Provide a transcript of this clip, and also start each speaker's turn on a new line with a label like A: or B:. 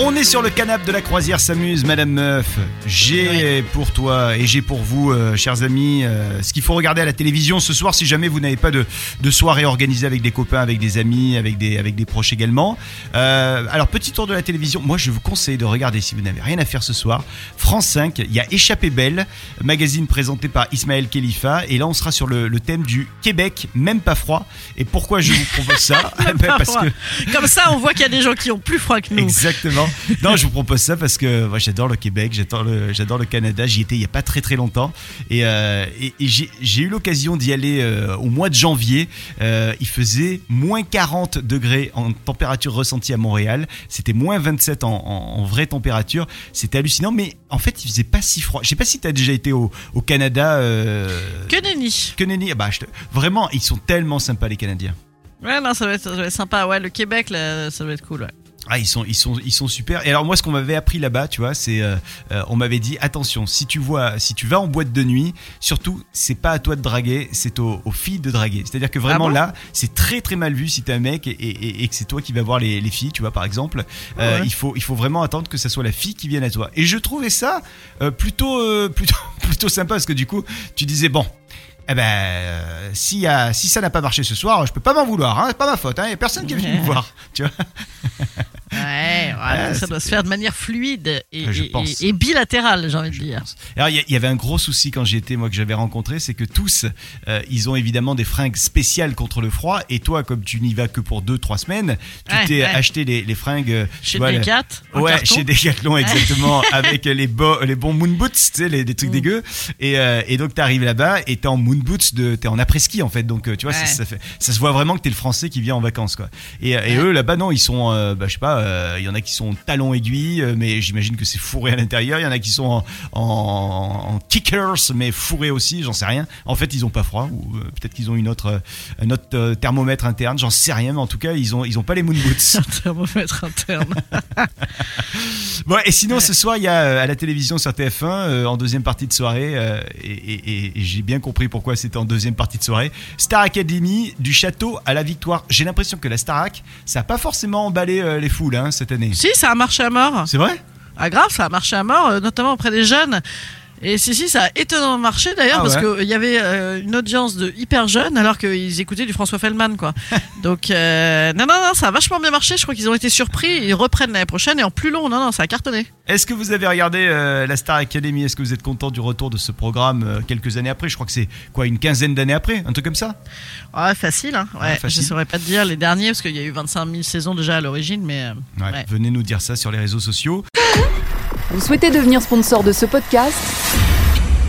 A: On est sur le canapé de la croisière s'amuse, Madame Meuf. J'ai pour toi et j'ai pour vous, euh, chers amis, euh, ce qu'il faut regarder à la télévision ce soir si jamais vous n'avez pas de, de soirée organisée avec des copains, avec des amis, avec des, avec des proches également. Euh, alors, petit tour de la télévision. Moi, je vous conseille de regarder si vous n'avez rien à faire ce soir. France 5, il y a Échappée Belle, magazine présenté par Ismaël Khalifa. Et là, on sera sur le, le thème du Québec, même pas froid. Et pourquoi je vous propose ça? Ben, Parce que
B: Comme ça, on voit qu'il y a des gens qui ont plus froid que nous.
A: Exactement. Non, je vous propose ça parce que moi j'adore le Québec, j'adore le, j'adore le Canada. J'y étais il y a pas très très longtemps et, euh, et, et j'ai, j'ai eu l'occasion d'y aller euh, au mois de janvier. Euh, il faisait moins 40 degrés en température ressentie à Montréal. C'était moins 27 en, en, en vraie température. C'était hallucinant, mais en fait il faisait pas si froid. Je sais pas si tu as déjà été au, au Canada.
B: Que nenni.
A: que nenni. Ah bah, je te- Vraiment, ils sont tellement sympas les Canadiens.
B: Ouais, non, ça va, être, ça va être sympa. Ouais, le Québec, là, ça va être cool. Ouais.
A: Ah, ils sont, ils sont, ils sont super. Et alors moi, ce qu'on m'avait appris là-bas, tu vois, c'est, euh, euh, on m'avait dit, attention, si tu vois, si tu vas en boîte de nuit, surtout, c'est pas à toi de draguer, c'est aux, aux filles de draguer. C'est-à-dire que vraiment
B: Ah bon?
A: là, c'est très très mal vu si t'es un mec et, et- et que c'est toi qui vas voir les, les filles, tu vois, par exemple. Euh,
B: Ouais.
A: Il faut, il faut vraiment attendre que ça soit la fille qui vienne à toi. Et je trouvais ça euh, plutôt, euh, plutôt, plutôt sympa parce que du coup, tu disais bon. Eh ben, euh, si, euh, si ça n'a pas marché ce soir, je peux pas m'en vouloir, hein, c'est pas ma faute, hein, y a personne qui est venu me voir, tu vois.
B: Ouais, Ouais, ça doit se faire de manière fluide et,
A: Je
B: et-
A: pense.
B: et- et bilatérale, j'ai envie de dire.
A: Alors il y avait un gros souci quand j'y étais, moi que j'avais rencontré, c'est que tous, euh, ils ont évidemment des fringues spéciales contre le froid. Et toi, comme tu n'y vas que pour deux, trois semaines, tu
B: Ouais,
A: t'es
B: ouais.
A: acheté les, les fringues. euh,
B: Chez
A: vois,
B: Decat,
A: Ouais,
B: carton.
A: chez Decathlon exactement, avec les, bo- les bons moon boots, tu sais, les, des trucs
B: Mm.
A: dégueux. Et, euh, et donc t'arrives là-bas et t'es en moon boots, t'es en après-ski en fait. Donc euh, tu vois, ça,
B: Ouais.
A: ça, fait, ça se voit vraiment que t'es le Français qui vient en vacances quoi. Et, et eux là-bas non, ils sont, euh, bah, je sais pas, il y en a qui sont talons aiguilles, euh, mais j'imagine que c'est fourré à l'intérieur. Il y en a qui sont en, en, en kickers, mais fourrés aussi, j'en sais rien. En fait, ils ont pas froid ou euh, peut-être qu'ils ont une autre, euh, un autre euh, thermomètre interne, j'en sais rien. Mais en tout cas, ils ont, ils ont pas les moon boots.
B: Un thermomètre interne.
A: Bon, et sinon, ce soir, il y a euh, à la télévision sur TF1, euh, en deuxième partie de soirée, euh, et, et- et- et j'ai bien compris pourquoi c'était en deuxième partie de soirée, Star Academy, du château à la victoire. J'ai l'impression que la Starac, ça n'a pas forcément emballé euh, les foules hein, cette année.
B: si, ça a marché à mort.
A: C'est vrai?
B: Ah grave, ça a marché à mort, euh, notamment auprès des jeunes. Et si, si, ça a étonnamment marché d'ailleurs,
A: Ah
B: parce
A: ouais.
B: qu'il y avait euh, une audience de hyper jeunes alors qu'ils écoutaient du François Feldman, quoi. Donc, euh, non, non, non, ça a vachement bien marché. Je crois qu'ils ont été surpris. Ils reprennent l'année prochaine et en plus long. Non, non, ça a cartonné.
A: Est-ce que vous avez regardé euh, la Star Academy? Est-ce que vous êtes content du retour de ce programme euh, quelques années après? Je crois que c'est quoi, une quinzaine d'années après? Un truc comme ça?
B: Ouais, facile, hein. Ouais,
A: Ouais, facile.
B: Je saurais pas te dire les derniers, parce qu'il y a eu 25 000 saisons déjà à l'origine, mais. euh,
A: Ouais,
B: Ouais.
A: Venez nous dire ça sur les réseaux sociaux.
C: Vous souhaitez devenir sponsor de ce podcast?